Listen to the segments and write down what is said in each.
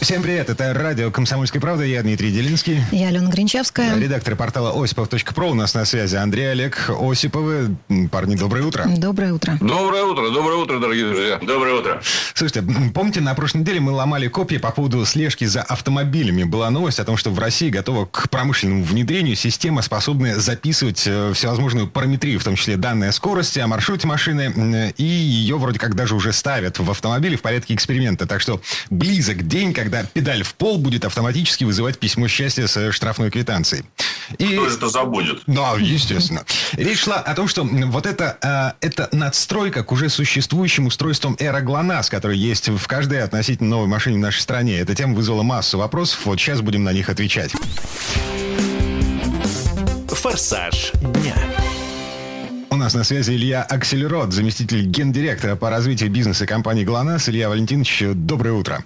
Всем привет, это радио «Комсомольская правда», я Дмитрий Делинский. Я Алена Гринчевская. Редактор портала осипов.про. У нас на связи Андрей Олег Осиповы. Парни, доброе утро. Доброе утро. Доброе утро, доброе утро, дорогие друзья. Доброе утро. Слушайте, помните, на прошлой неделе мы ломали копии по поводу слежки за автомобилями. Была новость о том, что в России готова к промышленному внедрению система, способная записывать э, всевозможную параметрию, в том числе данные о скорости, о маршруте машины, э, и ее вроде как даже уже ставят в автомобиле в порядке эксперимента. Так что близок день, когда педаль в пол будет автоматически вызывать письмо счастья с штрафной квитанцией. И... Кто же это забудет? Да, естественно. Речь шла о том, что вот это, э, это надстройка к уже существующим устройствам Эра ГЛОНАСС, которые есть в каждой относительно новой машине в нашей стране. Эта тема вызвала массу вопросов. Вот сейчас будем на них отвечать. «Форсаж дня». У нас на связи Илья Акселерот, заместитель гендиректора по развитию бизнеса компании ГЛОНАСС. Илья Валентинович, доброе утро.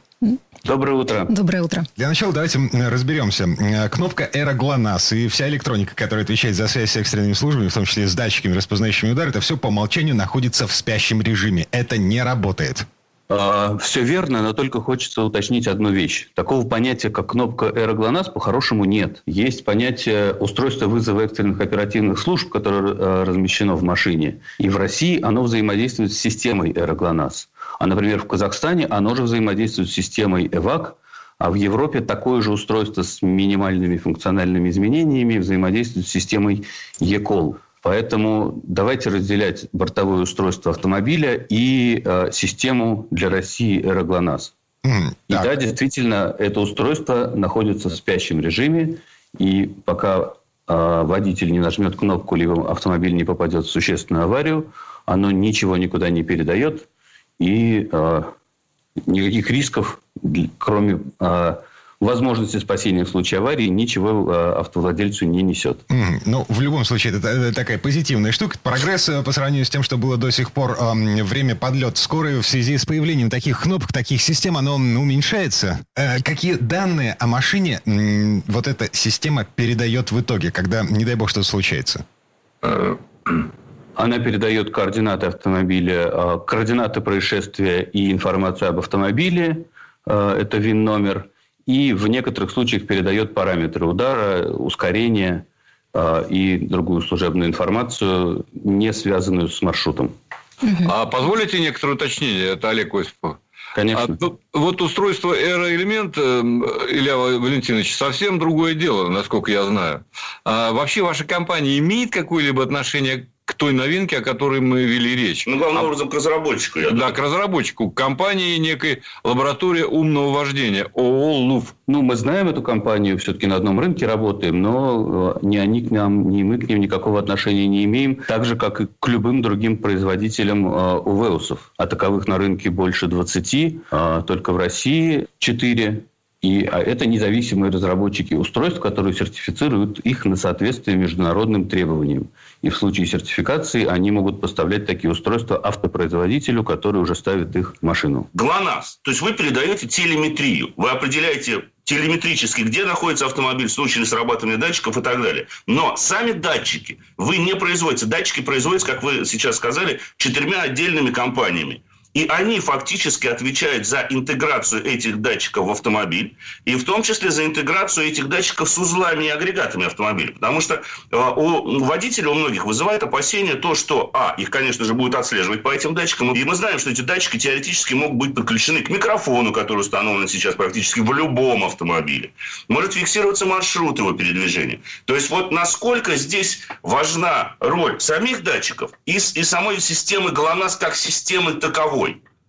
Доброе утро. Доброе утро. Для начала давайте разберемся. Э, Кнопка Эра ГЛОНАСС и вся электроника, которая отвечает за связь с экстренными службами, в том числе с датчиками, распознающими удар, это все по умолчанию находится в спящем режиме. Это не работает. Все верно, но только хочется уточнить одну вещь. Такого понятия, как кнопка «Эроглонасс» по-хорошему нет. Есть понятие устройства вызова экстренных оперативных служб, которое э, размещено в машине. И в России оно взаимодействует с системой «Эроглонасс». А, например, в Казахстане оно же взаимодействует с системой «ЭВАК», а в Европе такое же устройство с минимальными функциональными изменениями взаимодействует с системой ЕКОЛ. Поэтому давайте разделять бортовое устройство автомобиля и э, систему для России «Эроглонасс». М, И так. да, действительно, это устройство находится в спящем режиме, и пока э, водитель не нажмет кнопку, либо автомобиль не попадет в существенную аварию, оно ничего никуда не передает, и э, никаких рисков, кроме э, возможности спасения в случае аварии, ничего э, автовладельцу не несет. Мгм. Ну, в любом случае, это, это такая позитивная штука. Прогресс э, по сравнению с тем, что было до сих пор эм, время подлет скорой в связи с появлением таких кнопок, таких систем, оно уменьшается. Э, какие данные о машине м, вот эта система передает в итоге, когда, не дай бог, что-то случается? Э, Она передает координаты автомобиля, э, координаты происшествия и информацию об автомобиле, э, это ВИН-номер, и в некоторых случаях передает параметры удара, ускорения э, и другую служебную информацию, не связанную с маршрутом. А позволите некоторое уточнение? Это Олег Осипов. Конечно. А, ну, вот устройство Эроэлемент, э, Илья Валентинович, совсем другое дело, насколько я знаю. А вообще ваша компания имеет какое-либо отношение к той новинке, о которой мы вели речь? Ну, главным образом, к разработчику. Я Да, к разработчику, к компании некой лаборатория умного вождения, ООО «ЛУФ». Ну, мы знаем эту компанию, все-таки на одном рынке работаем, но э, ни они к нам, ни мы к ним никакого отношения не имеем, так же, как и к любым другим производителям э, УВЭУСов. А таковых на рынке больше 20, э, только в России 4. И а это независимые разработчики устройств, которые сертифицируют их на соответствие международным требованиям. И в случае сертификации они могут поставлять такие устройства автопроизводителю, который уже ставит их в машину. ГЛОНАСС. То есть вы передаете телеметрию. Вы определяете телеметрически, где находится автомобиль в случае срабатывания датчиков и так далее. Но сами датчики вы не производите. Датчики производятся, как вы сейчас сказали, четырьмя отдельными компаниями. И они фактически отвечают за интеграцию этих датчиков в автомобиль, и в том числе за интеграцию этих датчиков с узлами и агрегатами автомобиля. Потому что э, у водителей, у многих вызывает опасение то, что, а, их, конечно же, будут отслеживать по этим датчикам, и мы знаем, что эти датчики теоретически могут быть подключены к микрофону, который установлен сейчас практически в любом автомобиле. Может фиксироваться маршрут его передвижения. То есть вот насколько здесь важна роль самих датчиков и, и самой системы ГЛОНАСС как системы таковой.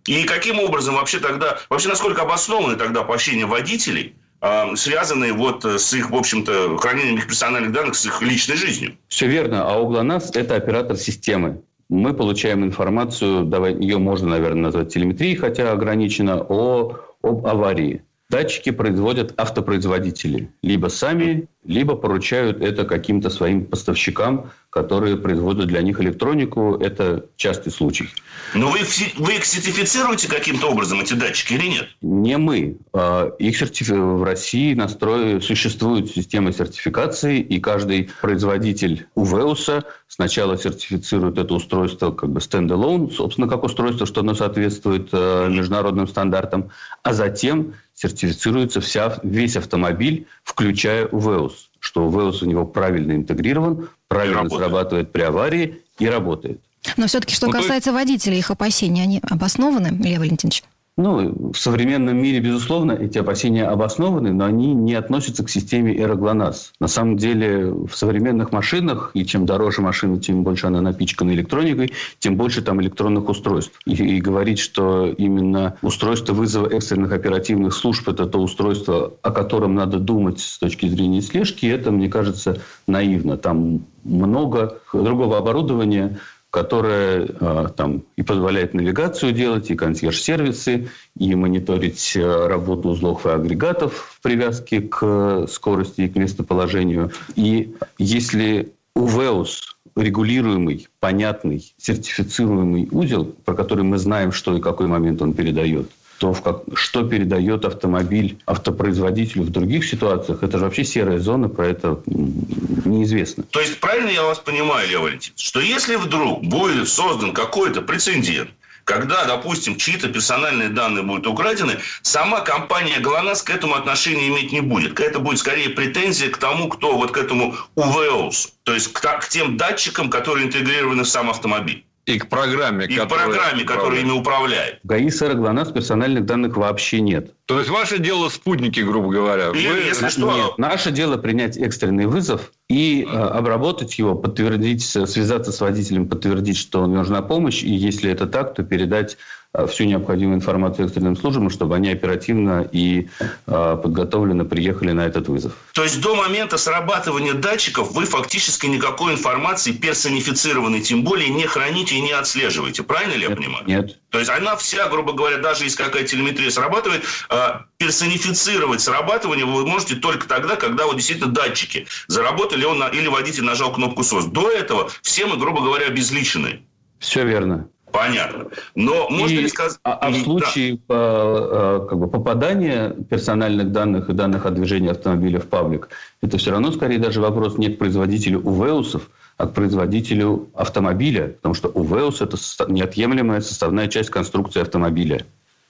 И каким образом вообще тогда, вообще насколько обоснованы тогда опасения водителей, а, связанные вот э, с их, в общем-то, хранением их персональных данных, с их личной жизнью? Все верно. А у ГЛОНАСС это оператор системы. Мы получаем информацию, давай, ее можно, наверное, назвать телеметрией, хотя ограничено, о, об аварии. Датчики производят автопроизводители. Либо сами, либо поручают это каким-то своим поставщикам, которые производят для них электронику. Это частый случай. Но вы, вы их сертифицируете каким-то образом, эти датчики, или нет? Не мы. А, их сертифи... В России настрой... существует система сертификации, и каждый производитель УВЭУСа сначала сертифицирует это устройство как бы стендалон, собственно, как устройство, что оно соответствует э, международным стандартам, а затем сертифицируется вся, весь автомобиль, включая УВЭУС, что УВЭУС у него правильно интегрирован, правильно срабатывает при аварии и работает. Но все-таки, что ну, касается есть... водителей, их опасения, они обоснованы, Илья Валентинович? Ну, в современном мире, безусловно, эти опасения обоснованы, но они не относятся к системе Эроглонас. На самом деле, в современных машинах, и чем дороже машина, тем больше она напичкана электроникой, тем больше там электронных устройств. И, и говорить, что именно устройство вызова экстренных оперативных служб – это то устройство, о котором надо думать с точки зрения слежки, это, мне кажется, наивно. Там много другого оборудования, которая э, там и позволяет навигацию делать, и консьерж-сервисы, и мониторить э, работу узлов и агрегатов в привязке к скорости и к местоположению. И если УВЭУС регулируемый, понятный, сертифицируемый узел, про который мы знаем, что и какой момент он передает – то в как, что передает автомобиль автопроизводителю в других ситуациях, это же вообще серая зона, про это неизвестно. То есть, правильно я вас понимаю, Лев Валентинович, что если вдруг будет создан какой-то прецедент, когда, допустим, чьи-то персональные данные будут украдены, сама компания ГЛОНАСС к этому отношения иметь не будет. Это будет скорее претензия к тому, кто вот к этому УВОС, то есть к, к тем датчикам, которые интегрированы в сам автомобиль. И к программе, и которая, к программе, которая ими управляет. В ГАИ СР ГЛОНАСС персональных данных вообще нет. То есть, ваше дело спутники, грубо говоря. Или, Вы... если что... Нет, наше дело принять экстренный вызов и э, обработать его, подтвердить, связаться с водителем, подтвердить, что нужна помощь, и если это так, то передать всю необходимую информацию экстренным службам, чтобы они оперативно и э, подготовленно приехали на этот вызов. То есть до момента срабатывания датчиков вы фактически никакой информации персонифицированной, тем более не храните и не отслеживаете. Правильно ли я нет, понимаю? Нет. То есть она вся, грубо говоря, даже если какая телеметрия срабатывает, э, персонифицировать срабатывание вы можете только тогда, когда вот действительно датчики заработали, он или водитель нажал кнопку СОС. До этого все мы, грубо говоря, обезличены. Все верно. Понятно. Но можно и, ли сказать... А, а в случае да. Э, как бы, попадания персональных данных и данных о движении автомобиля в паблик, это все равно скорее даже вопрос не к производителю УВЭУСов, а к производителю автомобиля. Потому что УВЭУС – это неотъемлемая составная часть конструкции автомобиля.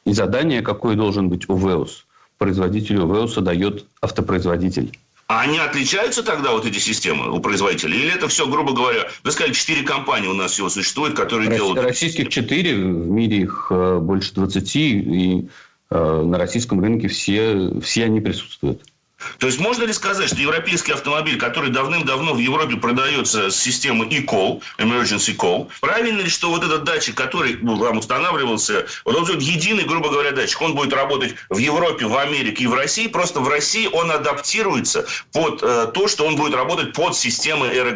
И задание, какой должен быть УВЭУС, производителю УВЭУСа дает автопроизводитель. А они отличаются тогда, вот эти системы у производителей? Или это все, грубо говоря, вы сказали, четыре компании у нас всего существует, которые Росс... делают... Российских четыре, в мире их э, больше 20, и э, на российском рынке все, все они присутствуют. То есть можно ли сказать, что европейский автомобиль, который давным-давно в Европе продается с системы e-call, emergency call, правильно ли, что вот этот датчик, который ну, устанавливался, вот он будет единый, грубо говоря, датчик, он будет работать в Европе, в Америке и в России, просто в России он адаптируется под э, то, что он будет работать под системой ERA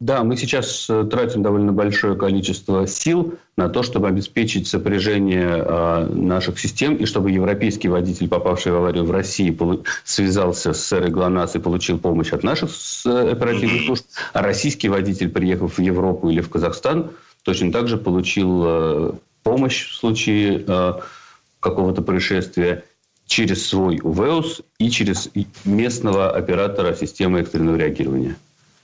да, мы сейчас э, тратим довольно большое количество сил на то, чтобы обеспечить сопряжение э, наших систем, и чтобы европейский водитель, попавший в аварию в России, связался с СР ГЛОНАСС и получил помощь от наших э, оперативных служб, а российский водитель, приехав в Европу или в Казахстан, точно так же получил помощь в случае какого-то происшествия через свой УВЭУС и через местного оператора системы экстренного реагирования.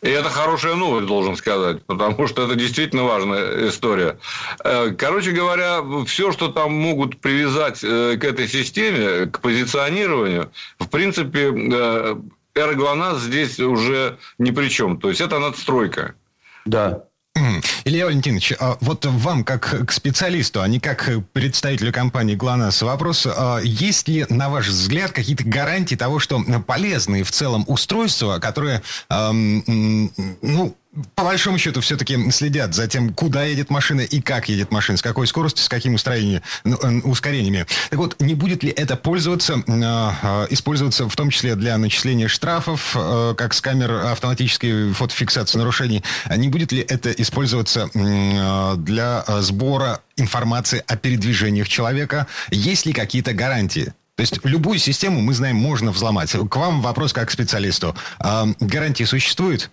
И это хорошая новость, должен сказать, потому что это действительно важная история. Э, короче говоря, все, что там могут привязать э, к этой системе, к позиционированию, в принципе, э, Эрглонас здесь уже ни при чем. То есть, это надстройка. Да, Илья Валентинович, а вот вам, как к специалисту, а не как представителю компании ГЛОНАСС, вопрос, а есть ли, на ваш взгляд, какие-то гарантии того, что полезные в целом устройства, которые, ну, по большому счету, все-таки следят за тем, куда едет машина и как едет машина, с какой скоростью, с каким устроением, ну, э, ускорениями. Так вот, не будет ли это пользоваться, э, э, использоваться в том числе для начисления штрафов, как с камер автоматической фотофиксации нарушений? Не будет ли это использоваться для сбора информации о передвижениях человека? Есть ли какие-то гарантии? То есть любую систему, мы знаем, можно взломать. К вам вопрос как к специалисту. А, гарантии существуют?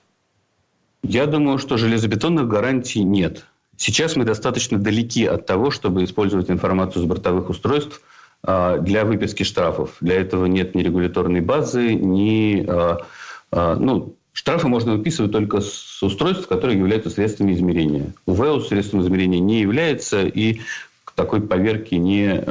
Я думаю, что железобетонных гарантий нет. Сейчас мы достаточно далеки от того, чтобы использовать информацию с бортовых устройств а, для выписки штрафов. Для этого нет ни регуляторной базы, ни... А, а, ну, штрафы можно выписывать только с устройств, которые являются средствами измерения. УВЭУ средством измерения не является и к такой поверке не,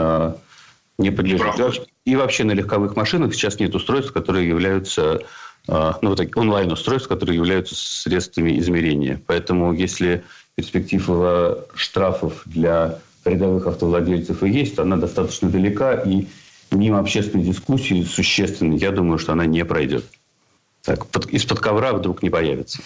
не подлежит. И вообще на легковых машинах сейчас нет устройств, которые являются ну, вот онлайн-устройств, которые являются средствами измерения. Поэтому если перспектива штрафов для рядовых автовладельцев и есть, она достаточно далека, и мимо общественной дискуссии существенной, я думаю, что она не пройдет. Так, из-под ковра вдруг не появится.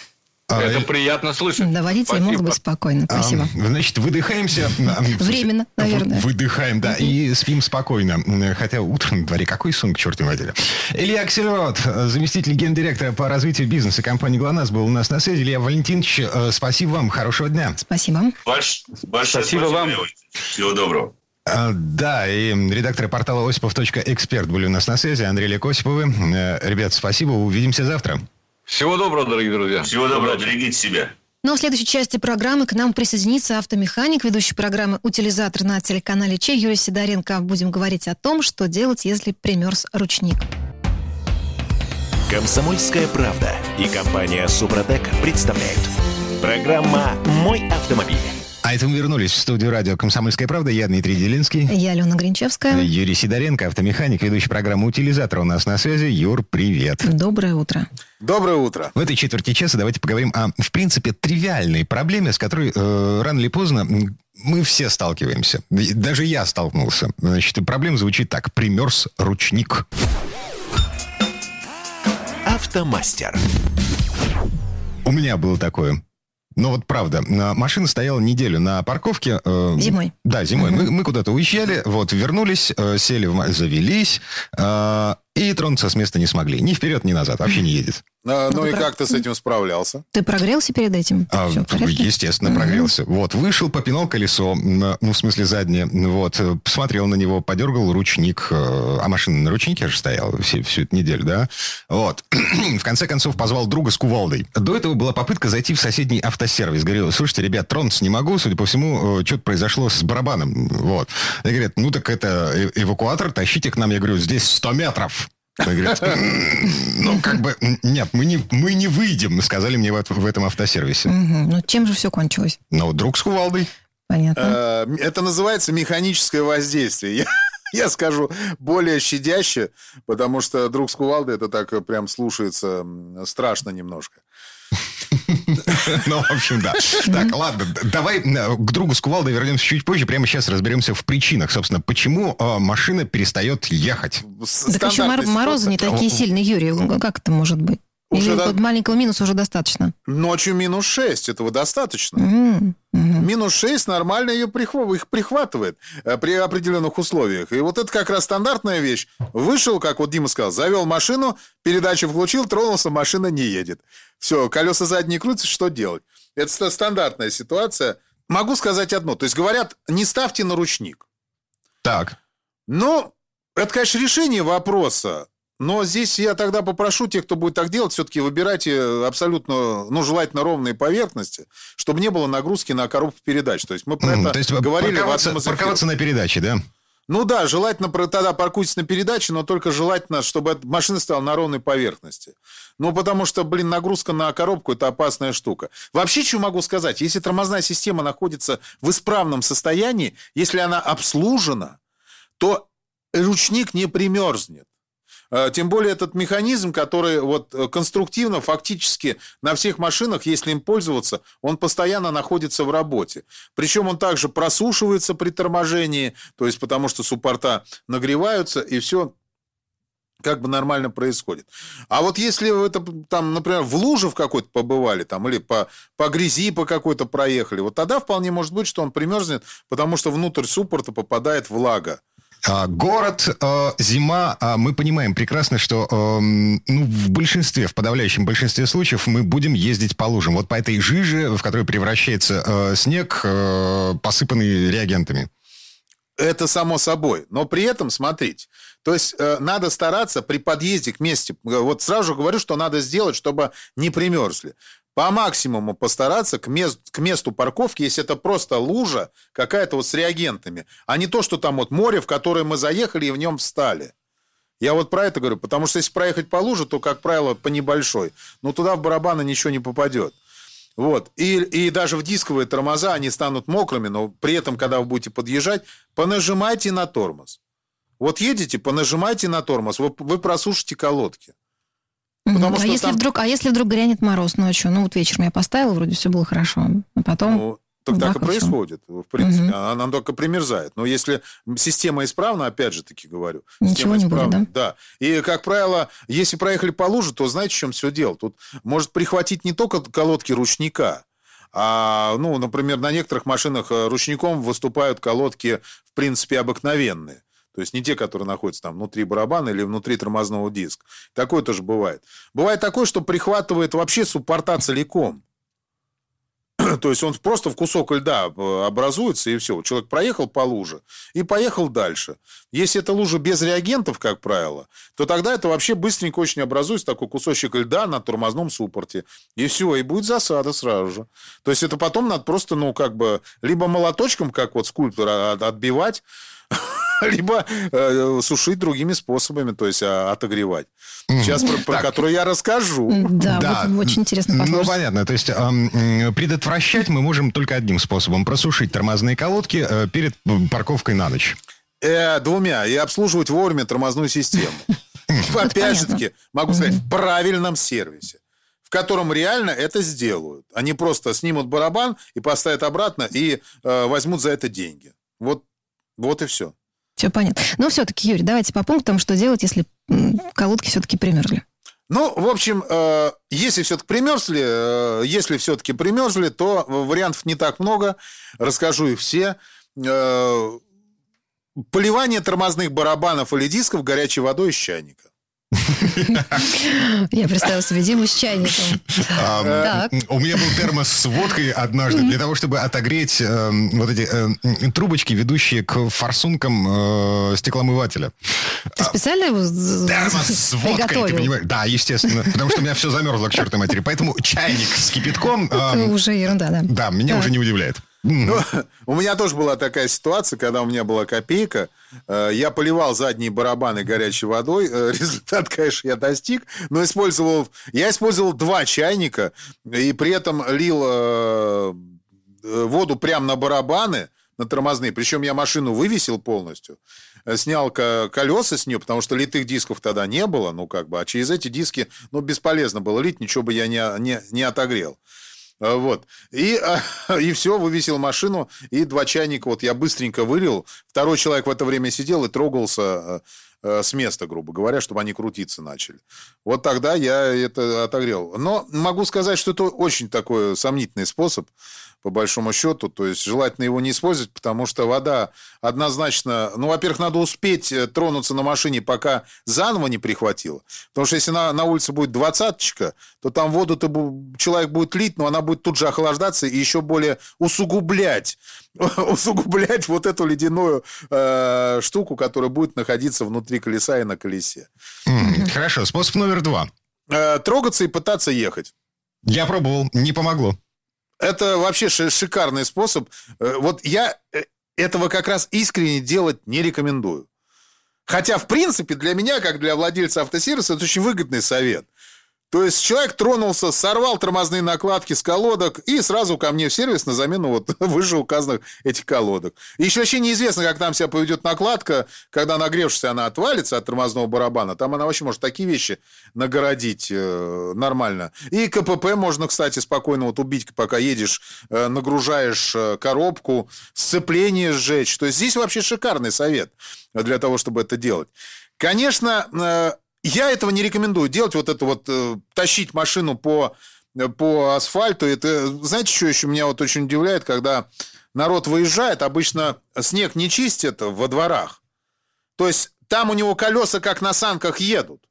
А, Это приятно слышать. Да, водители Спасибо. могут быть спокойны. Спасибо. А, значит, выдыхаемся. Временно, наверное. Выдыхаем, да, и спим спокойно. Хотя утром на дворе какой сон к черту матери. Илья Аксельрод, заместитель гендиректора по развитию бизнеса компании «ГЛОНАСС» был у нас на связи. Илья Валентинович, э, спасибо вам, хорошего дня. Спасибо. Больш, большое спасибо, спасибо вам. Всего доброго. А, да, и редакторы портала осипов.эксперт были у нас на связи. Андрей Лек Осиповы. Э, ребят, спасибо. Увидимся завтра. Всего доброго, дорогие друзья. Всего доброго, берегите себя. Ну а в следующей части программы к нам присоединится автомеханик, ведущий программы «Утилизатор» на телеканале Че Юрий Сидоренко. Будем говорить о том, что делать, если примерз ручник. Комсомольская правда и компания «Супротек» представляют. Программа «Мой автомобиль». А это мы вернулись в студию радио «Комсомольская правда». Я Дмитрий Делинский. Я Алена Гринчевская. Юрий Сидоренко, автомеханик, ведущий программы «Утилизатор» у нас на связи. Юр, привет. Доброе утро. Доброе утро. В этой четверти часа давайте поговорим о, в принципе, тривиальной проблеме, с которой э, рано или поздно мы все сталкиваемся. Даже я столкнулся. Значит, проблема звучит так. Примерз ручник. Автомастер. У меня было такое. Ну вот правда, машина стояла неделю на парковке. Э, зимой. Да, зимой. Мы, мы куда-то уезжали, вот, вернулись, э, сели, в, завелись, э, и тронуться с места не смогли. Ни вперед, ни назад. Вообще не едет. А, ну, ну и про... как ты с этим справлялся? Ты прогрелся перед этим? А, естественно, угу. прогрелся. Вот, вышел, попинал колесо, ну, в смысле заднее, вот, посмотрел на него, подергал ручник, э, а машина на ручнике же стояла всю, всю эту неделю, да? Вот. в конце концов, позвал друга с кувалдой. До этого была попытка зайти в соседний автосервис. Говорил, слушайте, ребят, тронуться не могу, судя по всему, э, что-то произошло с барабаном. Вот. И говорят, ну так это э, эвакуатор, тащите к нам. Я говорю, здесь 100 метров. Говорит, ну, как бы, нет, мы не, мы не выйдем, сказали мне в, в этом автосервисе. Угу. Ну, чем же все кончилось? Ну, друг с кувалдой. Понятно. Э, это называется механическое воздействие. Я, я скажу более щадяще, потому что друг с кувалдой это так прям слушается страшно немножко. Ну, в общем, да. Так, ладно, давай э, к другу с кувалдой вернемся чуть позже. Прямо сейчас разберемся в причинах, собственно, почему э, машина перестает ехать. Так еще морозы не такие сильные, Юрий. Как это может быть? Уже Или да... под маленького минуса уже достаточно? Ночью минус 6, этого достаточно. Mm-hmm. Минус 6 нормально ее прихв... их прихватывает э, при определенных условиях. И вот это как раз стандартная вещь. Вышел, как вот Дима сказал, завел машину, передачу включил, тронулся, машина не едет. Все, колеса задние крутятся, что делать? Это стандартная ситуация. Могу сказать одно. То есть говорят, не ставьте на ручник. Так. Ну, это, конечно, решение вопроса. Но здесь я тогда попрошу тех, кто будет так делать, все-таки выбирайте абсолютно, ну, желательно ровные поверхности, чтобы не было нагрузки на коробку передач. То есть мы про это То есть говорили в одном из Парковаться на передаче, да? Ну да, желательно тогда паркуйтесь на передаче, но только желательно, чтобы машина стояла на ровной поверхности. Ну, потому что, блин, нагрузка на коробку – это опасная штука. Вообще, что могу сказать? Если тормозная система находится в исправном состоянии, если она обслужена, то ручник не примерзнет. А, тем более этот механизм, который вот э, конструктивно, фактически на всех машинах, если им пользоваться, он постоянно находится в работе. Причем он также просушивается при торможении, то есть потому что суппорта нагреваются, и все как бы нормально происходит. А вот если вы это, там, например, в луже в какой-то побывали, там, или по, по грязи по какой-то проехали, вот тогда вполне может быть, что он примерзнет, потому что внутрь суппорта попадает влага. А, город, э, зима, а мы понимаем прекрасно, что эм, ну, в большинстве, в подавляющем большинстве случаев мы будем ездить по лужам. Вот по этой жиже, в которой превращается э, снег, э, посыпанный реагентами. Это само собой. Но при этом, смотрите, то есть э, надо стараться при подъезде к месту, вот сразу говорю, что надо сделать, чтобы не примерзли. По максимуму постараться к, мест, к месту парковки, если это просто лужа какая-то вот с реагентами, а не то, что там вот море, в которое мы заехали и в нем встали. Я вот про это говорю, потому что если проехать по луже, то, как правило, по небольшой. Но туда в барабаны ничего не попадет. Вот. И, и даже в дисковые тормоза они станут мокрыми, но при этом, когда вы будете подъезжать, понажимайте на тормоз. Вот едете, понажимайте на тормоз, вы, вы просушите колодки. Потому а, что если там... вдруг, а если вдруг грянет мороз ночью? Ну, вот вечером я поставил, вроде все было хорошо. А потом... Ну, так, так и происходит, в принципе. Угу. Она только примерзает. Но если система исправна, опять же таки говорю. Ничего не исправна, будет, да? Да. И, как правило, если проехали по луже, то знаете, в чем все дело? Тут может прихватить не только колодки ручника, а, ну, например, на некоторых машинах э, ручником выступают колодки, в принципе, обыкновенные. То есть не те, которые находятся там внутри барабана или внутри тормозного диска. Такое тоже бывает. Бывает такое, что прихватывает вообще суппорта целиком. То есть он просто в кусок льда э, образуется, и все. Человек проехал по луже и поехал дальше. Если это лужа без реагентов, как правило, то тогда это вообще быстренько очень образуется такой кусочек льда на тормозном суппорте. И все, и будет засада сразу же. То есть это потом надо просто, ну, как бы, либо молоточком, как вот скульптор, а, отбивать, либо э, сушить другими способами, то есть а, отогревать. Сейчас про, про который я расскажу. Да, да. Вот, очень интересно послушать. Ну, понятно. То есть э, предотвращать мы можем только одним способом. Просушить тормозные колодки э, перед парковкой на ночь. Э, двумя. И обслуживать вовремя тормозную систему. Опять же таки, могу сказать, в правильном сервисе в котором реально это сделают. Они просто снимут барабан и поставят обратно и э, возьмут за это деньги. Вот, вот и все. Все понятно. Но все-таки, Юрий, давайте по пунктам, что делать, если колодки все-таки примерзли. Ну, в общем, э, если все-таки примерзли, э, если все-таки примерзли, то вариантов не так много. Расскажу их все. Э, поливание тормозных барабанов или дисков горячей водой из чайника. Я представила себе Диму с чайником. У меня был термос с водкой однажды для того, чтобы отогреть эм, вот эти э, трубочки, ведущие к форсункам э, стекломывателя. Ты специально его Термос с водкой, ты понимаешь? Да, естественно. Потому что у меня все замерзло к чертовой матери. Поэтому чайник с кипятком... Это эм, уже ерунда, да. Да, меня уже не удивляет. Ну, у меня тоже была такая ситуация, когда у меня была копейка. Э, я поливал задние барабаны горячей водой. Э, результат, конечно, я достиг. Но использовал... Я использовал два чайника. И при этом лил э, воду прямо на барабаны, на тормозные. Причем я машину вывесил полностью. Снял колеса с нее, потому что литых дисков тогда не было. Ну, как бы. А через эти диски, ну, бесполезно было лить. Ничего бы я не, не, не отогрел. А, вот. И, и все, вывесил машину, и два чайника вот я быстренько вылил. Второй человек в это время сидел и трогался а, а, с места, грубо говоря, чтобы они крутиться начали. Вот тогда я это отогрел. Но могу сказать, что это очень такой сомнительный способ по большому счету. То есть желательно его не использовать, потому что вода однозначно... Ну, во-первых, надо успеть э, тронуться на машине, пока заново не прихватило. Потому что если на, на улице будет двадцаточка, то там воду-то человек будет лить, но она будет тут же охлаждаться и еще более усугублять усугублять вот эту ледяную э, штуку, которая будет находиться внутри колеса и на колесе. Mm, хорошо, способ номер два. Э, трогаться и пытаться ехать. Я пробовал, не помогло. Это вообще шикарный способ. Э, вот я э, этого как раз искренне делать не рекомендую. Хотя, в принципе, для меня, как для владельца автосервиса, это очень выгодный совет. То есть человек тронулся, сорвал тормозные накладки с колодок и сразу ко мне в сервис на замену вот вышеуказанных этих колодок. И еще вообще неизвестно, как там себя поведет накладка, когда нагревшись она отвалится от тормозного барабана. Там она вообще может такие вещи нагородить э, нормально. И КПП можно, кстати, спокойно вот убить, пока едешь, э, нагружаешь э, коробку, сцепление сжечь. То есть здесь вообще шикарный совет для того, чтобы это делать. Конечно, э, я этого не рекомендую. Делать вот это вот, э, тащить машину по, по асфальту. Это, знаете, что еще меня вот очень удивляет, когда народ выезжает, обычно снег не чистят во дворах. То есть там у него колеса как на санках едут.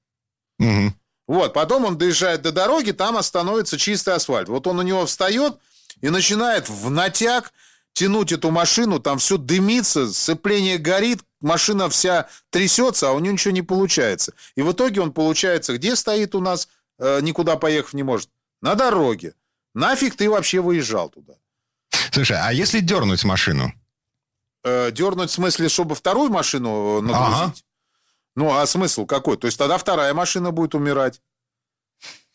Угу. Вот, потом он доезжает до дороги, там остановится чистый асфальт. Вот он у него встает и начинает в натяг тянуть эту машину, там все дымится, сцепление горит, машина вся трясется, а у него ничего не получается. И в итоге он, получается, где стоит у нас, э, никуда поехать не может? На дороге. Нафиг ты вообще выезжал туда? Слушай, а если дернуть машину? Э, дернуть в смысле, чтобы вторую машину нагрузить? Ага. Ну, а смысл какой? То есть тогда вторая машина будет умирать.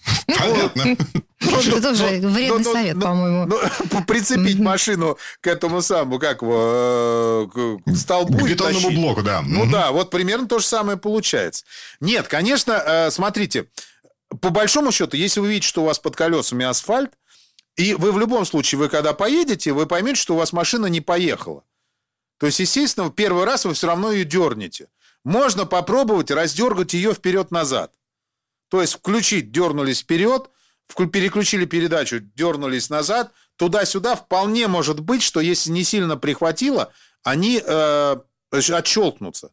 Понятно. Вот это тоже вредный совет, по-моему. Прицепить машину к этому самому, как его, э, к столбу. К бетонному блоку, да. Ну да, вот примерно то же самое получается. Нет, конечно, э, смотрите, по большому счету, если вы видите, что у вас под колесами асфальт, и вы в любом случае, вы когда поедете, вы поймете, что у вас машина не поехала. То есть, естественно, в первый раз вы все равно ее дернете. Можно попробовать раздергать ее вперед-назад. То есть включить, дернулись вперед, переключили передачу, дернулись назад, туда-сюда. Вполне может быть, что если не сильно прихватило, они э, отщелкнутся.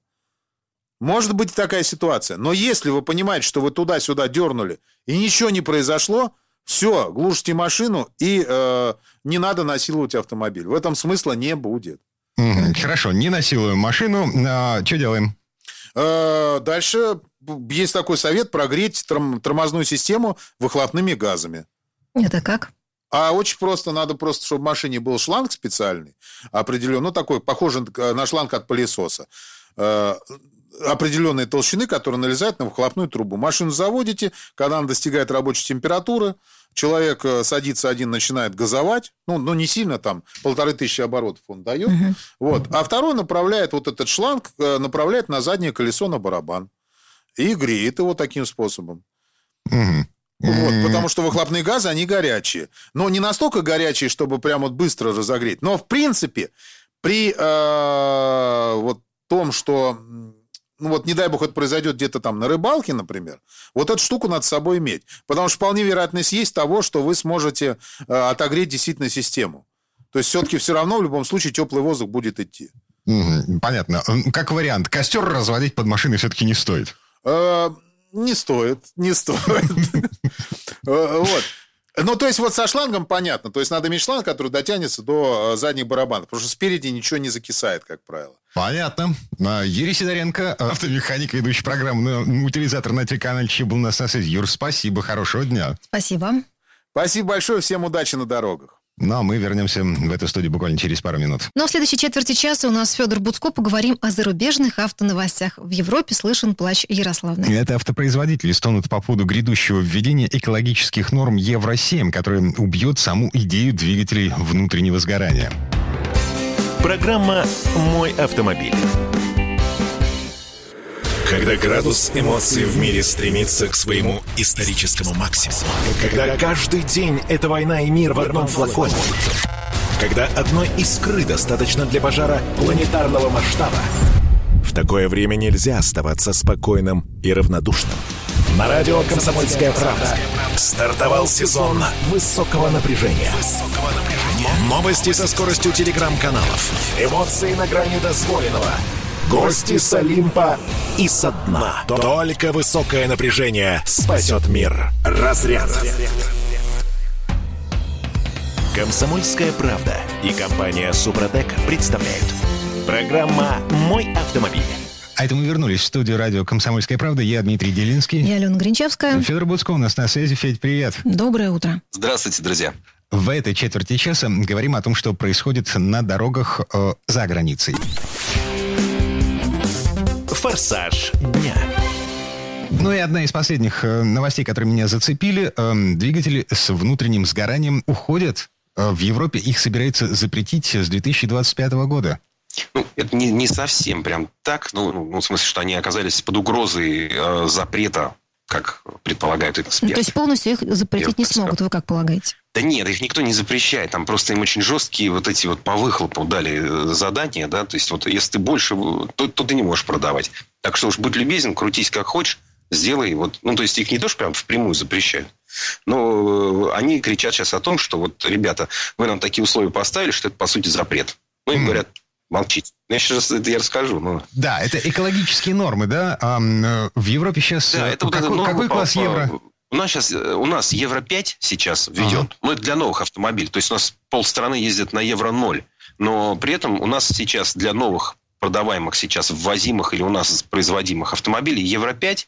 Может быть такая ситуация. Но если вы понимаете, что вы туда-сюда дернули, и ничего не произошло, все, глушите машину, и э, не надо насиловать автомобиль. В этом смысла не будет. Хорошо, не насилуем машину. А, что делаем? Э, дальше есть такой совет прогреть тром- тормозную систему выхлопными газами. Это как? А очень просто, надо просто, чтобы в машине был шланг специальный, определенный, ну, такой, похожий на шланг от пылесоса э, определенной толщины, который налезает на выхлопную трубу. Машину заводите, когда она достигает рабочей температуры, человек э, садится один, начинает газовать, ну, но не сильно, там, полторы тысячи оборотов он дает, угу. вот, а второй направляет вот этот шланг, э, направляет на заднее колесо на барабан и греет его таким способом. Угу. Вот, потому что выхлопные газы, они горячие. Но не настолько горячие, чтобы прям вот быстро разогреть. Но, в принципе, при э, вот том, что ну вот не дай бог это произойдет где-то там на рыбалке, например, вот эту штуку надо с собой иметь. Потому что вполне вероятность есть того, что вы сможете э, отогреть действительно систему. То есть все-таки все равно в любом случае теплый воздух будет идти. Понятно. Как вариант, костер разводить под машиной все-таки не стоит? Э, не стоит, не стоит. Э, вот. Ну, то есть вот со шлангом понятно. То есть надо иметь шланг, который дотянется до э, задних барабанов. Потому что спереди ничего не закисает, как правило. Понятно. Юрий Сидоренко, автомеханик, ведущий программу «Утилизатор» на телеканале ЧИ был на связи. Юр, спасибо, хорошего дня. Спасибо. Спасибо большое, всем удачи на дорогах. Ну, а мы вернемся в эту студию буквально через пару минут. Но в следующей четверти часа у нас Федор Буцко поговорим о зарубежных автоновостях. В Европе слышен плач Ярославны. Это автопроизводители стонут по поводу грядущего введения экологических норм Евро-7, которое убьет саму идею двигателей внутреннего сгорания. Программа «Мой автомобиль». Когда градус эмоций в мире стремится к своему историческому максимуму. Когда каждый день — это война и мир в одном флаконе. Когда одной искры достаточно для пожара планетарного масштаба. В такое время нельзя оставаться спокойным и равнодушным. На радио «Комсомольская правда» стартовал сезон высокого напряжения. Новости со скоростью телеграм-каналов. Эмоции на грани дозволенного — Гости с Олимпа и со дна. Только высокое напряжение спасет мир. Разряд. Комсомольская правда и компания Супротек представляют. Программа «Мой автомобиль». А это мы вернулись в студию радио «Комсомольская правда». Я Дмитрий Делинский. Я Алена Гринчевская. Федор Буцко у нас на связи. Федь, привет. Доброе утро. Здравствуйте, друзья. В этой четверти часа говорим о том, что происходит на дорогах э, за границей. Форсаж дня. Ну и одна из последних э, новостей, которые меня зацепили. Э, двигатели с внутренним сгоранием уходят. Э, в Европе их собирается запретить с 2025 года. Ну, это не, не совсем прям так. Ну, ну, в смысле, что они оказались под угрозой э, запрета как предполагают эксперты. Ну, то есть полностью их запретить не смогут, вы как полагаете? Да нет, их никто не запрещает. Там просто им очень жесткие вот эти вот по выхлопу дали э, задания, да, то есть вот если ты больше, то, то ты не можешь продавать. Так что уж будь любезен, крутись как хочешь, сделай вот, ну то есть их не то, что прям впрямую запрещают, но э, они кричат сейчас о том, что вот, ребята, вы нам такие условия поставили, что это по сути запрет. Ну им говорят, молчите. Ну, я сейчас это я расскажу. Но... Да, это экологические нормы, да? А, в Европе сейчас... Да, это какой, вот какой класс по, евро? У нас сейчас, э, у нас Евро-5 сейчас введен, ага. но это для новых автомобилей. То есть у нас полстраны ездят на Евро-0. Но при этом у нас сейчас для новых продаваемых сейчас, ввозимых или у нас производимых автомобилей Евро-5,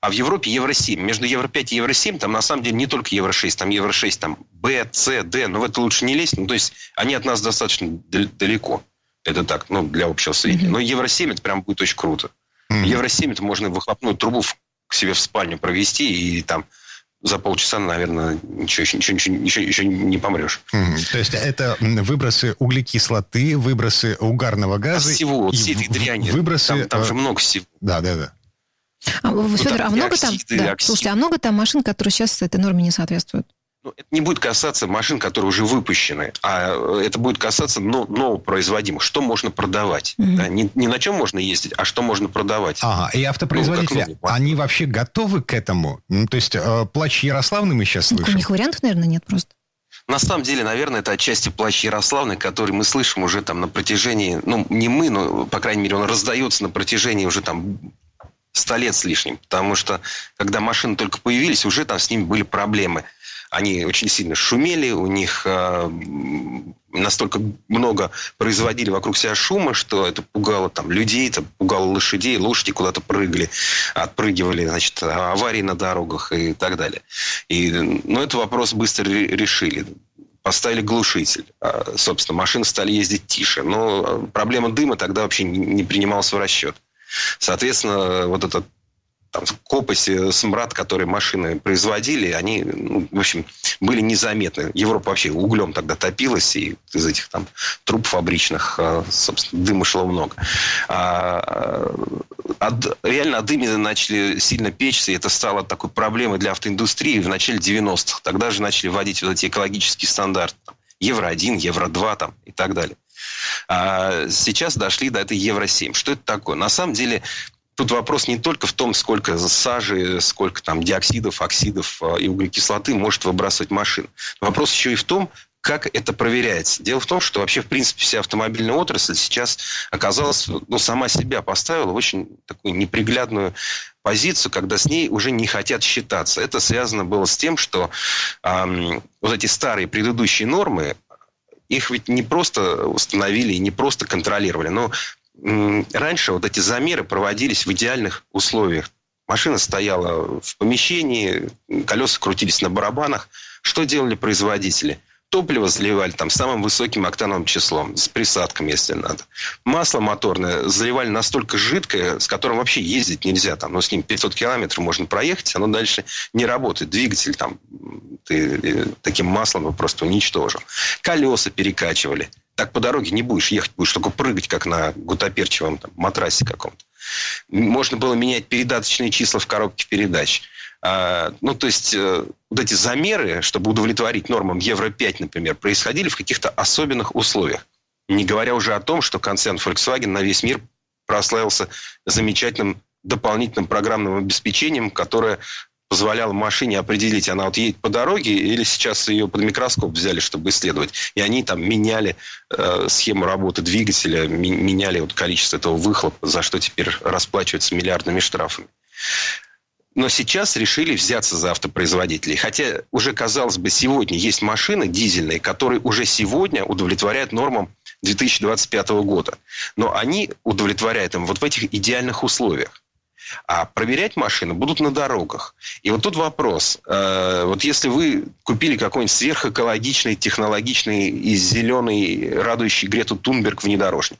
а в Европе Евро-7. Между Евро-5 и Евро-7 там на самом деле не только Евро-6, там Евро-6, там Б, С, Д, но в это лучше не лезть. Ну, то есть они от нас достаточно далеко. Это так, ну, для общего сведения. Но Евро-7 это прям будет очень круто. Евро-7 это можно выхлопную трубу к себе в спальню провести и там за полчаса, наверное, ничего, ничего, ничего, ничего, еще не помрешь. Mm-hmm. То есть это выбросы углекислоты, выбросы угарного газа. А всего, вот всей этой дряни. Выбросы... Там, там же много всего. Да, да, да. А, Федор, а много там, да, слушайте, а много там машин, которые сейчас этой норме не соответствуют? Ну, это не будет касаться машин, которые уже выпущены, а это будет касаться новопроизводимых. Что можно продавать? Угу. Да? Не, не на чем можно ездить, а что можно продавать. Ага, и автопроизводители, ну, они вообще готовы к этому? Ну, то есть, э, плач Ярославны мы сейчас слышим? У них вариантов, наверное, нет просто. На самом деле, наверное, это отчасти плач Ярославны, который мы слышим уже там на протяжении, ну, не мы, но, по крайней мере, он раздается на протяжении уже там ста лет с лишним. Потому что, когда машины только появились, уже там с ними были проблемы – они очень сильно шумели, у них э, настолько много производили вокруг себя шума, что это пугало там людей, это пугало лошадей, лошади куда-то прыгали, отпрыгивали, значит, аварии на дорогах и так далее. И, ну, этот вопрос быстро решили поставили глушитель. А, собственно, машины стали ездить тише. Но проблема дыма тогда вообще не принималась в расчет. Соответственно, вот этот там, копоть, смрад, который машины производили, они, ну, в общем, были незаметны. Европа вообще углем тогда топилась, и из этих там труб фабричных, а, собственно, дыма шло много. А, от, реально о дыме начали сильно печься, и это стало такой проблемой для автоиндустрии в начале 90-х. Тогда же начали вводить вот эти экологические стандарты. Там, Евро-1, Евро-2 там, и так далее. А сейчас дошли до этой Евро-7. Что это такое? На самом деле Тут вопрос не только в том, сколько сажи, сколько там диоксидов, оксидов а, и углекислоты может выбрасывать машина. Вопрос еще и в том, как это проверяется? Дело в том, что вообще, в принципе, вся автомобильная отрасль сейчас оказалась, ну, сама себя поставила в очень такую неприглядную позицию, когда с ней уже не хотят считаться. Это связано было с тем, что эм, вот эти старые предыдущие нормы, их ведь не просто установили и не просто контролировали, но раньше вот эти замеры проводились в идеальных условиях. Машина стояла в помещении, колеса крутились на барабанах. Что делали производители? Топливо заливали там самым высоким октановым числом, с присадками, если надо. Масло моторное заливали настолько жидкое, с которым вообще ездить нельзя. Там, ну, с ним 500 километров можно проехать, оно дальше не работает. Двигатель там ты э, таким маслом просто уничтожил. Колеса перекачивали так по дороге не будешь ехать, будешь только прыгать, как на гутоперчивом там, матрасе каком-то. Можно было менять передаточные числа в коробке передач. А, ну, то есть, э, вот эти замеры, чтобы удовлетворить нормам Евро-5, например, происходили в каких-то особенных условиях. Не говоря уже о том, что концерн Volkswagen на весь мир прославился замечательным дополнительным программным обеспечением, которое позволяла машине определить, она вот едет по дороге или сейчас ее под микроскоп взяли, чтобы исследовать. И они там меняли э, схему работы двигателя, меняли вот количество этого выхлопа, за что теперь расплачиваются миллиардными штрафами. Но сейчас решили взяться за автопроизводителей. Хотя уже, казалось бы, сегодня есть машины дизельные, которые уже сегодня удовлетворяют нормам 2025 года. Но они удовлетворяют им вот в этих идеальных условиях. А проверять машины будут на дорогах. И вот тут вопрос. Э, вот если вы купили какой-нибудь сверхэкологичный, технологичный и зеленый, радующий Грету Тунберг внедорожник,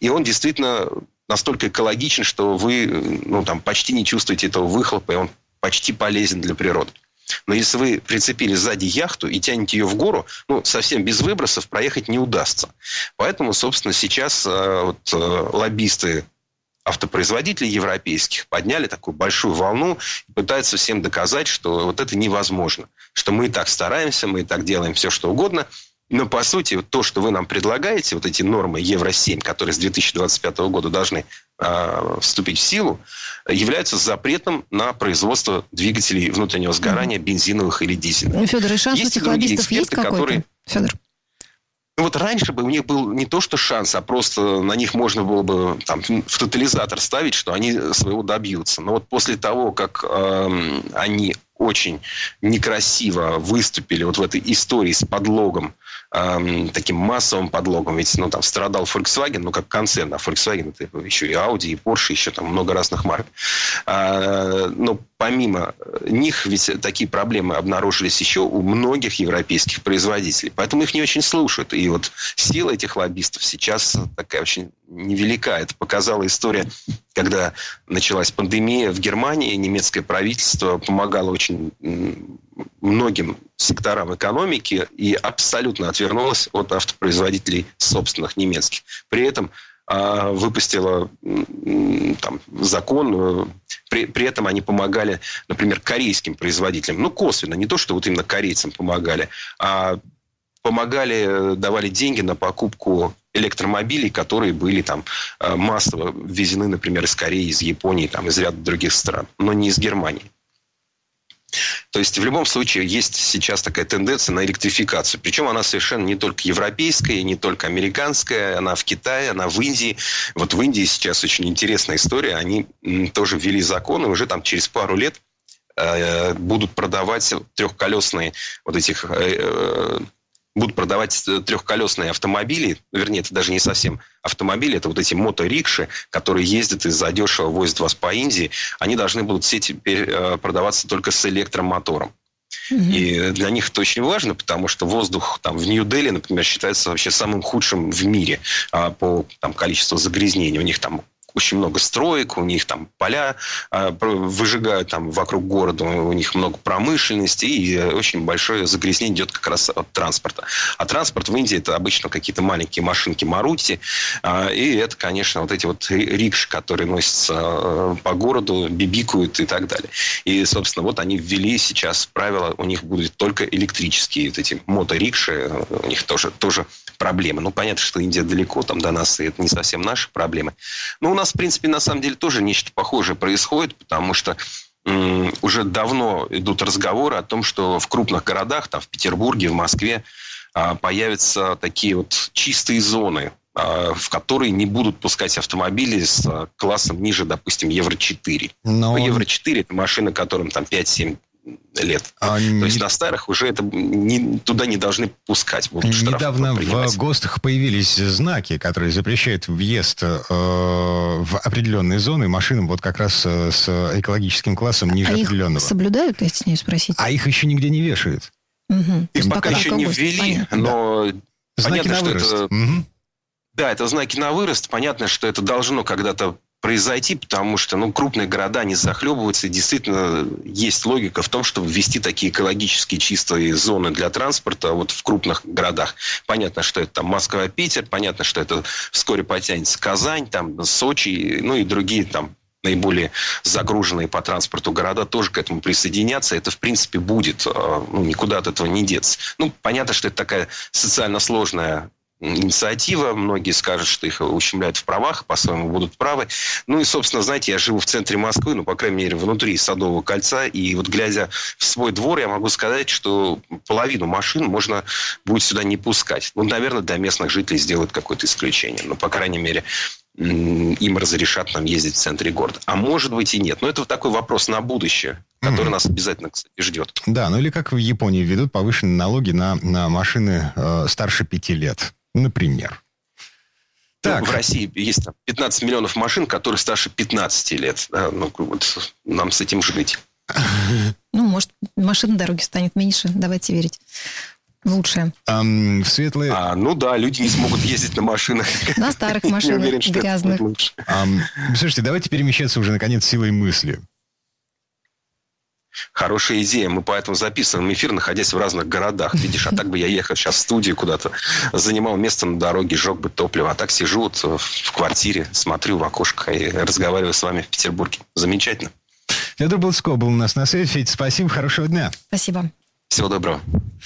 и он действительно настолько экологичен, что вы ну, там, почти не чувствуете этого выхлопа, и он почти полезен для природы. Но если вы прицепили сзади яхту и тянете ее в гору, ну, совсем без выбросов проехать не удастся. Поэтому, собственно, сейчас э, вот, э, лоббисты автопроизводителей европейских подняли такую большую волну и пытаются всем доказать, что вот это невозможно. Что мы и так стараемся, мы и так делаем все, что угодно. Но, по сути, то, что вы нам предлагаете, вот эти нормы Евро-7, которые с 2025 года должны э, вступить в силу, являются запретом на производство двигателей внутреннего сгорания, бензиновых или дизельных. Федор, и шанс есть у этих лоббистов есть какой-то? Которые... Федор. Ну вот раньше бы у них был не то что шанс, а просто на них можно было бы там, в тотализатор ставить, что они своего добьются. Но вот после того, как э, они очень некрасиво выступили вот в этой истории с подлогом, эм, таким массовым подлогом. Ведь ну, там страдал Volkswagen, ну, как концерн, а Volkswagen это еще и Audi, и Porsche, еще там много разных марок. А, но помимо них ведь такие проблемы обнаружились еще у многих европейских производителей. Поэтому их не очень слушают. И вот сила этих лоббистов сейчас такая очень невелика. Это показала история, когда началась пандемия в Германии. Немецкое правительство помогало очень многим секторам экономики и абсолютно отвернулось от автопроизводителей собственных немецких. При этом а, выпустила там, закон, э, при, при этом они помогали, например, корейским производителям. Ну, косвенно, не то, что вот именно корейцам помогали, а помогали, давали деньги на покупку электромобилей, которые были там э, массово ввезены, например, из Кореи, из Японии, там, из ряда других стран, но не из Германии. То есть в любом случае есть сейчас такая тенденция на электрификацию. Причем она совершенно не только европейская, не только американская, она в Китае, она в Индии. Вот в Индии сейчас очень интересная история. Они тоже ввели законы, уже там через пару лет э, будут продавать трехколесные вот этих э, э, будут продавать э, трехколесные автомобили, вернее, это даже не совсем автомобили, это вот эти моторикши, которые ездят и задешево возят вас по Индии, они должны будут все теперь э, продаваться только с электромотором. И для них это очень важно, потому что воздух там, в Нью-Дели, например, считается вообще самым худшим в мире а, по там, количеству загрязнений. У них там очень много строек, у них там поля а, выжигают там вокруг города, у них много промышленности, и очень большое загрязнение идет как раз от транспорта. А транспорт в Индии это обычно какие-то маленькие машинки Марути, а, и это, конечно, вот эти вот рикши, которые носятся а, по городу, бибикают и так далее. И, собственно, вот они ввели сейчас правила, у них будут только электрические вот эти моторикши, у них тоже, тоже проблемы. Ну, понятно, что Индия далеко там до нас, и это не совсем наши проблемы. Но у нас, в принципе, на самом деле тоже нечто похожее происходит, потому что уже давно идут разговоры о том, что в крупных городах, там в Петербурге, в Москве, а, появятся такие вот чистые зоны, а, в которые не будут пускать автомобили с классом ниже, допустим, Евро-4. Но... Ну, Евро-4 – это машины, которым там 5-7 лет. А То не... есть на старых уже это не, туда не должны пускать. Недавно в ГОСТах появились знаки, которые запрещают въезд э, в определенные зоны машинам вот как раз э, с экологическим классом ниже а определенного. Их соблюдают, я смею спросить? А их еще нигде не вешают. Угу. Их пока, пока еще не ввели, понятно. но да. понятно, знаки на что вырост. это... Угу. Да, это знаки на вырост. Понятно, что это должно когда-то произойти, потому что ну, крупные города не захлебываются, действительно есть логика в том, чтобы ввести такие экологически чистые зоны для транспорта вот в крупных городах. Понятно, что это там Москва, Питер, понятно, что это вскоре потянется Казань, там Сочи, ну и другие там наиболее загруженные по транспорту города тоже к этому присоединятся. Это, в принципе, будет. А, ну, никуда от этого не деться. Ну, понятно, что это такая социально сложная инициатива. Многие скажут, что их ущемляют в правах, по-своему будут правы. Ну и, собственно, знаете, я живу в центре Москвы, ну, по крайней мере, внутри Садового кольца. И вот глядя в свой двор, я могу сказать, что половину машин можно будет сюда не пускать. Ну, наверное, для местных жителей сделают какое-то исключение. Но, по крайней мере, им разрешат нам ездить в центре города. А может быть и нет. Но это вот такой вопрос на будущее, который нас обязательно, кстати, ждет. Да, ну или как в Японии ведут повышенные налоги на, на машины э, старше пяти лет например. Ну, так. Ну, в России есть там 15 миллионов машин, которые старше 15 лет. Да? Ну, вот нам с этим жить. Ну, может, машин на дороге станет меньше, давайте верить. В лучшее. А, в светлые... А, ну да, люди не смогут ездить на машинах. На старых машинах, грязных. Слушайте, давайте перемещаться уже, наконец, силой мысли. Хорошая идея. Мы поэтому записываем эфир, находясь в разных городах. Видишь, а так бы я ехал сейчас в студию куда-то, занимал место на дороге, жег бы топливо. А так сижу вот в квартире, смотрю в окошко и разговариваю с вами в Петербурге. Замечательно. Федор Булцко был у нас на связи. Федь, спасибо, хорошего дня. Спасибо. Всего доброго.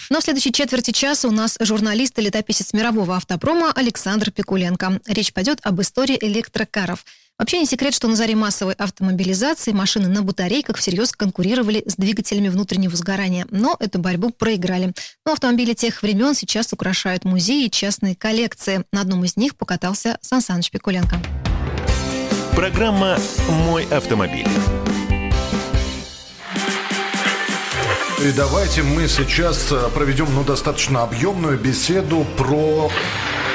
Но в следующей четверти часа у нас журналист и летописец мирового автопрома Александр Пикуленко. Речь пойдет об истории электрокаров – Вообще не секрет, что на заре массовой автомобилизации машины на батарейках всерьез конкурировали с двигателями внутреннего сгорания, но эту борьбу проиграли. Но автомобили тех времен сейчас украшают музеи и частные коллекции. На одном из них покатался Сан Саныч Пикуленко. Программа «Мой автомобиль». И давайте мы сейчас э, проведем ну, достаточно объемную беседу про...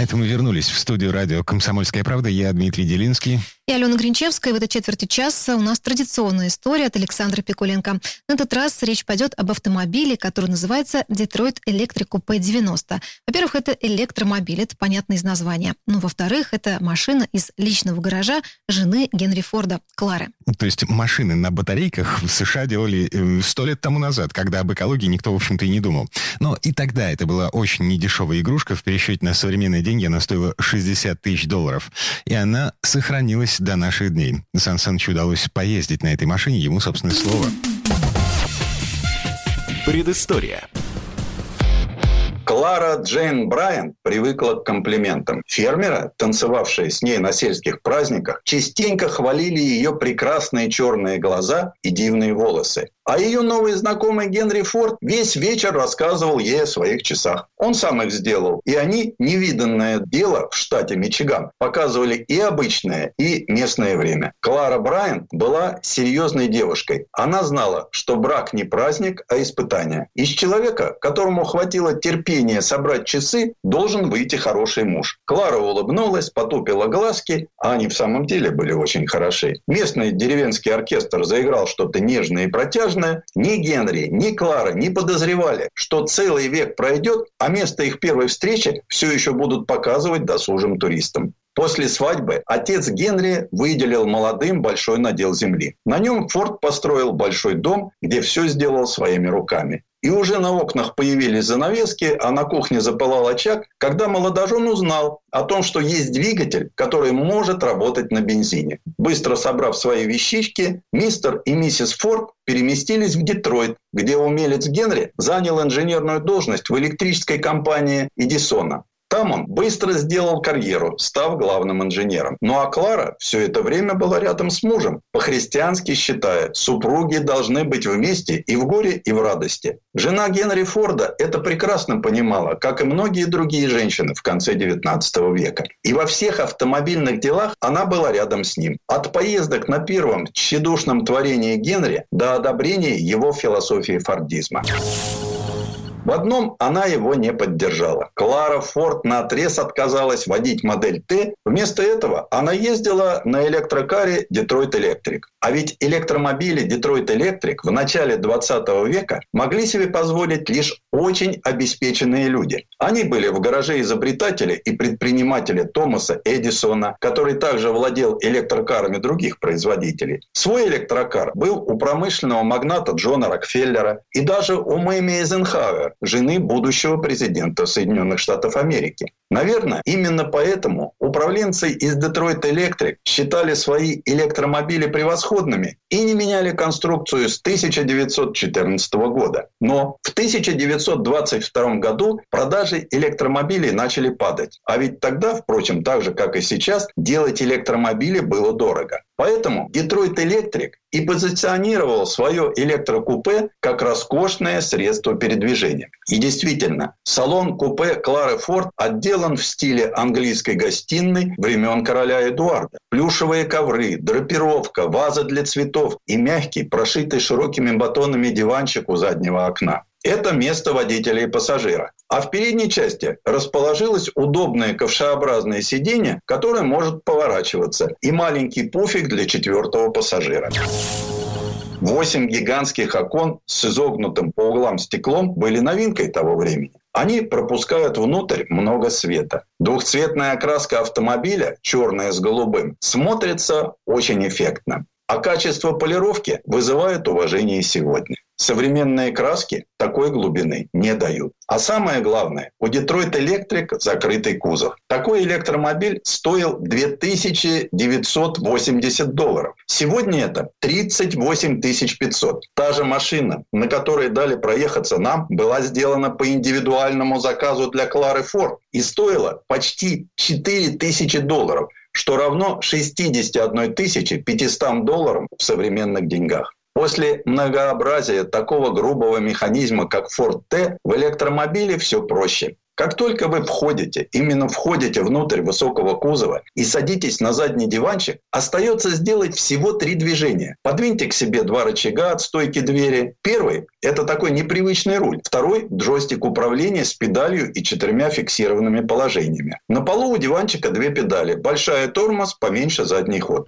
Это мы вернулись в студию радио «Комсомольская правда». Я Дмитрий Делинский. И Алена Гринчевская. В этой четверти часа у нас традиционная история от Александра Пикуленко. На этот раз речь пойдет об автомобиле, который называется Detroit Electric Coupe 90. Во-первых, это электромобиль, это понятно из названия. Ну, во-вторых, это машина из личного гаража жены Генри Форда, Клары. То есть машины на батарейках в США делали э, сто лет тому назад, когда об экологии никто, в общем-то, и не думал. Но и тогда это была очень недешевая игрушка. В пересчете на современные деньги она стоила 60 тысяч долларов. И она сохранилась до наших дней. Сан Санычу удалось поездить на этой машине, ему, собственно, слово. Предыстория. Клара Джейн Брайан привыкла к комплиментам. Фермеры, танцевавшие с ней на сельских праздниках, частенько хвалили ее прекрасные черные глаза и дивные волосы. А ее новый знакомый Генри Форд весь вечер рассказывал ей о своих часах. Он сам их сделал, и они, невиданное дело в штате Мичиган, показывали и обычное, и местное время. Клара Брайан была серьезной девушкой. Она знала, что брак не праздник, а испытание. Из человека, которому хватило терпения собрать часы, должен выйти хороший муж. Клара улыбнулась, потупила глазки, а они в самом деле были очень хороши. Местный деревенский оркестр заиграл что-то нежное и протяжное, Конечно, ни Генри, ни Клара не подозревали, что целый век пройдет, а место их первой встречи все еще будут показывать досужим туристам. После свадьбы отец Генри выделил молодым большой надел земли. На нем Форд построил большой дом, где все сделал своими руками. И уже на окнах появились занавески, а на кухне запылал очаг, когда молодожен узнал о том, что есть двигатель, который может работать на бензине. Быстро собрав свои вещички, мистер и миссис Форд переместились в Детройт, где умелец Генри занял инженерную должность в электрической компании Эдисона. Там он быстро сделал карьеру, став главным инженером. Ну а Клара все это время была рядом с мужем. По-христиански считая, супруги должны быть вместе и в горе, и в радости. Жена Генри Форда это прекрасно понимала, как и многие другие женщины в конце XIX века. И во всех автомобильных делах она была рядом с ним. От поездок на первом тщедушном творении Генри до одобрения его философии фордизма. В одном она его не поддержала. Клара Форд на отрез отказалась водить модель Т. Вместо этого она ездила на электрокаре Detroit Electric. А ведь электромобили Detroit Electric в начале 20 века могли себе позволить лишь очень обеспеченные люди. Они были в гараже изобретателя и предпринимателя Томаса Эдисона, который также владел электрокарами других производителей. Свой электрокар был у промышленного магната Джона Рокфеллера и даже у Мэми Эйзенхауэр, жены будущего президента Соединенных Штатов Америки. Наверное, именно поэтому управленцы из Detroit Electric считали свои электромобили превосходными и не меняли конструкцию с 1914 года. Но в 1922 году продажи электромобилей начали падать. А ведь тогда, впрочем, так же, как и сейчас, делать электромобили было дорого. Поэтому Detroit Electric и позиционировал свое электрокупе как роскошное средство передвижения. И действительно, салон купе Клары Форд отделан в стиле английской гостиной времен короля Эдуарда. Плюшевые ковры, драпировка, ваза для цветов и мягкий, прошитый широкими батонами диванчик у заднего окна. Это место водителя и пассажира. А в передней части расположилось удобное ковшеобразное сиденье, которое может поворачиваться, и маленький пуфик для четвертого пассажира. Восемь гигантских окон с изогнутым по углам стеклом были новинкой того времени. Они пропускают внутрь много света. Двухцветная окраска автомобиля, черная с голубым, смотрится очень эффектно. А качество полировки вызывает уважение сегодня. Современные краски такой глубины не дают. А самое главное, у Detroit Electric закрытый кузов. Такой электромобиль стоил 2980 долларов. Сегодня это 38 500. Та же машина, на которой дали проехаться нам, была сделана по индивидуальному заказу для Клары Форд и стоила почти 4000 долларов что равно 61 500 долларам в современных деньгах. После многообразия такого грубого механизма, как Ford T, в электромобиле все проще. Как только вы входите, именно входите внутрь высокого кузова и садитесь на задний диванчик, остается сделать всего три движения. Подвиньте к себе два рычага от стойки двери. Первый – это такой непривычный руль. Второй – джойстик управления с педалью и четырьмя фиксированными положениями. На полу у диванчика две педали. Большая тормоз, поменьше задний ход.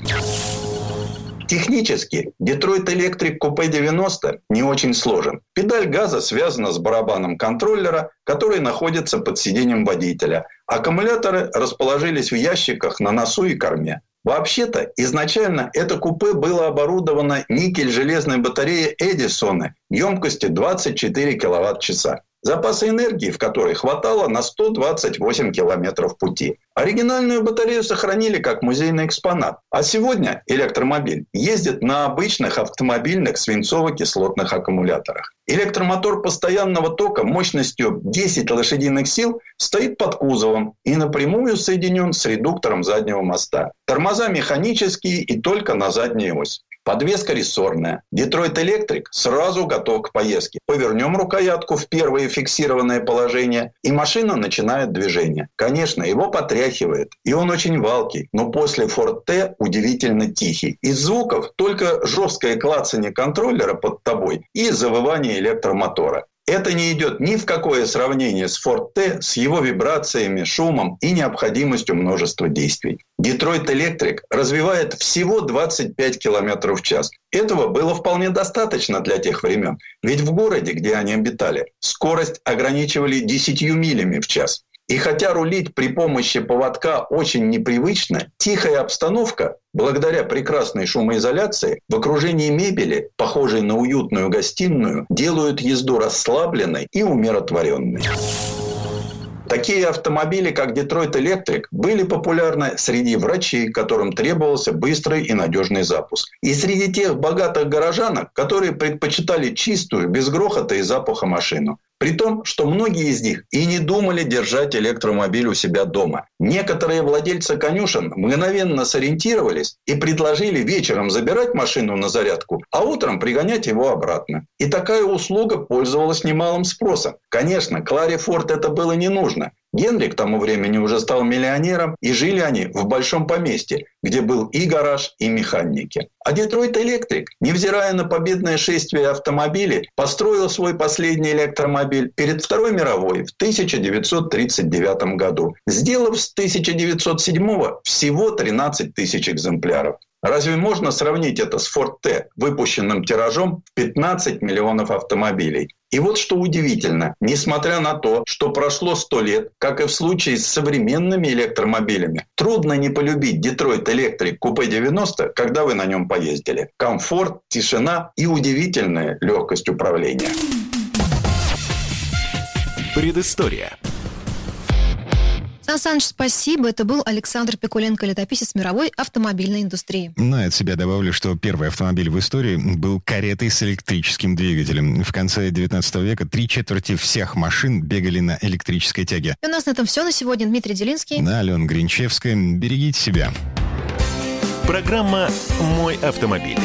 Технически Detroit Electric Coupe 90 не очень сложен. Педаль газа связана с барабаном контроллера, который находится под сиденьем водителя. Аккумуляторы расположились в ящиках на носу и корме. Вообще-то, изначально это купе было оборудовано никель-железной батареей Эдисона емкостью 24 киловатт-часа запаса энергии в которой хватало на 128 километров пути. Оригинальную батарею сохранили как музейный экспонат. А сегодня электромобиль ездит на обычных автомобильных свинцово-кислотных аккумуляторах. Электромотор постоянного тока мощностью 10 лошадиных сил стоит под кузовом и напрямую соединен с редуктором заднего моста. Тормоза механические и только на заднюю ось. Подвеска рессорная. Детройт Электрик сразу готов к поездке. Повернем рукоятку в первое фиксированное положение, и машина начинает движение. Конечно, его потряхивает, и он очень валкий, но после Ford T удивительно тихий. Из звуков только жесткое клацание контроллера под тобой и завывание электромотора. Это не идет ни в какое сравнение с Ford T, с его вибрациями, шумом и необходимостью множества действий. Детройт Электрик развивает всего 25 км в час. Этого было вполне достаточно для тех времен. Ведь в городе, где они обитали, скорость ограничивали 10 милями в час. И хотя рулить при помощи поводка очень непривычно, тихая обстановка, благодаря прекрасной шумоизоляции, в окружении мебели, похожей на уютную гостиную, делают езду расслабленной и умиротворенной. Такие автомобили, как Detroit Electric, были популярны среди врачей, которым требовался быстрый и надежный запуск. И среди тех богатых горожанок, которые предпочитали чистую, без грохота и запаха машину. При том, что многие из них и не думали держать электромобиль у себя дома. Некоторые владельцы конюшен мгновенно сориентировались и предложили вечером забирать машину на зарядку, а утром пригонять его обратно. И такая услуга пользовалась немалым спросом. Конечно, Кларе Форд это было не нужно. Генри к тому времени уже стал миллионером, и жили они в большом поместье, где был и гараж, и механики. А Детройт Электрик, невзирая на победное шествие автомобилей, построил свой последний электромобиль перед Второй мировой в 1939 году, сделав с 1907 всего 13 тысяч экземпляров. Разве можно сравнить это с Ford T, выпущенным тиражом в 15 миллионов автомобилей? И вот что удивительно, несмотря на то, что прошло 100 лет, как и в случае с современными электромобилями, трудно не полюбить Detroit Electric Coupe 90, когда вы на нем поездили. Комфорт, тишина и удивительная легкость управления. Предыстория. Сан Саныч, спасибо. Это был Александр Пикуленко, летописец мировой автомобильной индустрии. Ну, от себя добавлю, что первый автомобиль в истории был каретой с электрическим двигателем. В конце 19 века три четверти всех машин бегали на электрической тяге. И у нас на этом все на сегодня. Дмитрий Делинский. На Алена Гринчевская. Берегите себя. Программа «Мой автомобиль».